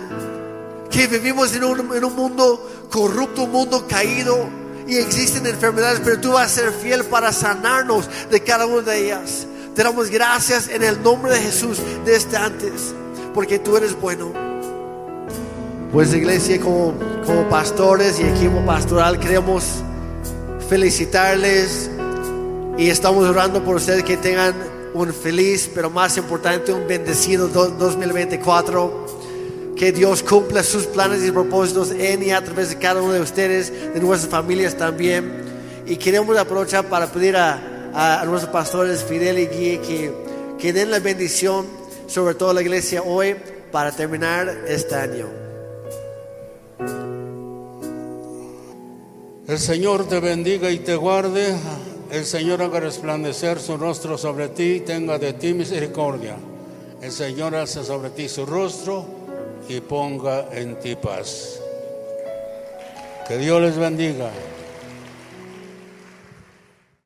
Que vivimos en un, en un mundo corrupto, un mundo caído y existen enfermedades, pero tú vas a ser fiel para sanarnos de cada una de ellas. Te damos gracias en el nombre de Jesús desde antes, porque tú eres bueno. Pues iglesia, como, como pastores y equipo pastoral, queremos felicitarles y estamos orando por ustedes que tengan un feliz, pero más importante, un bendecido do- 2024. Que Dios cumpla sus planes y propósitos en y a través de cada uno de ustedes, de nuestras familias también. Y queremos aprovechar para pedir a, a- a nuestros pastores Fidel y Guille que, que den la bendición sobre toda la iglesia hoy para terminar este año. El Señor te bendiga y te guarde. El Señor haga resplandecer su rostro sobre ti y tenga de ti misericordia. El Señor hace sobre ti su rostro y ponga en ti paz. Que Dios les bendiga.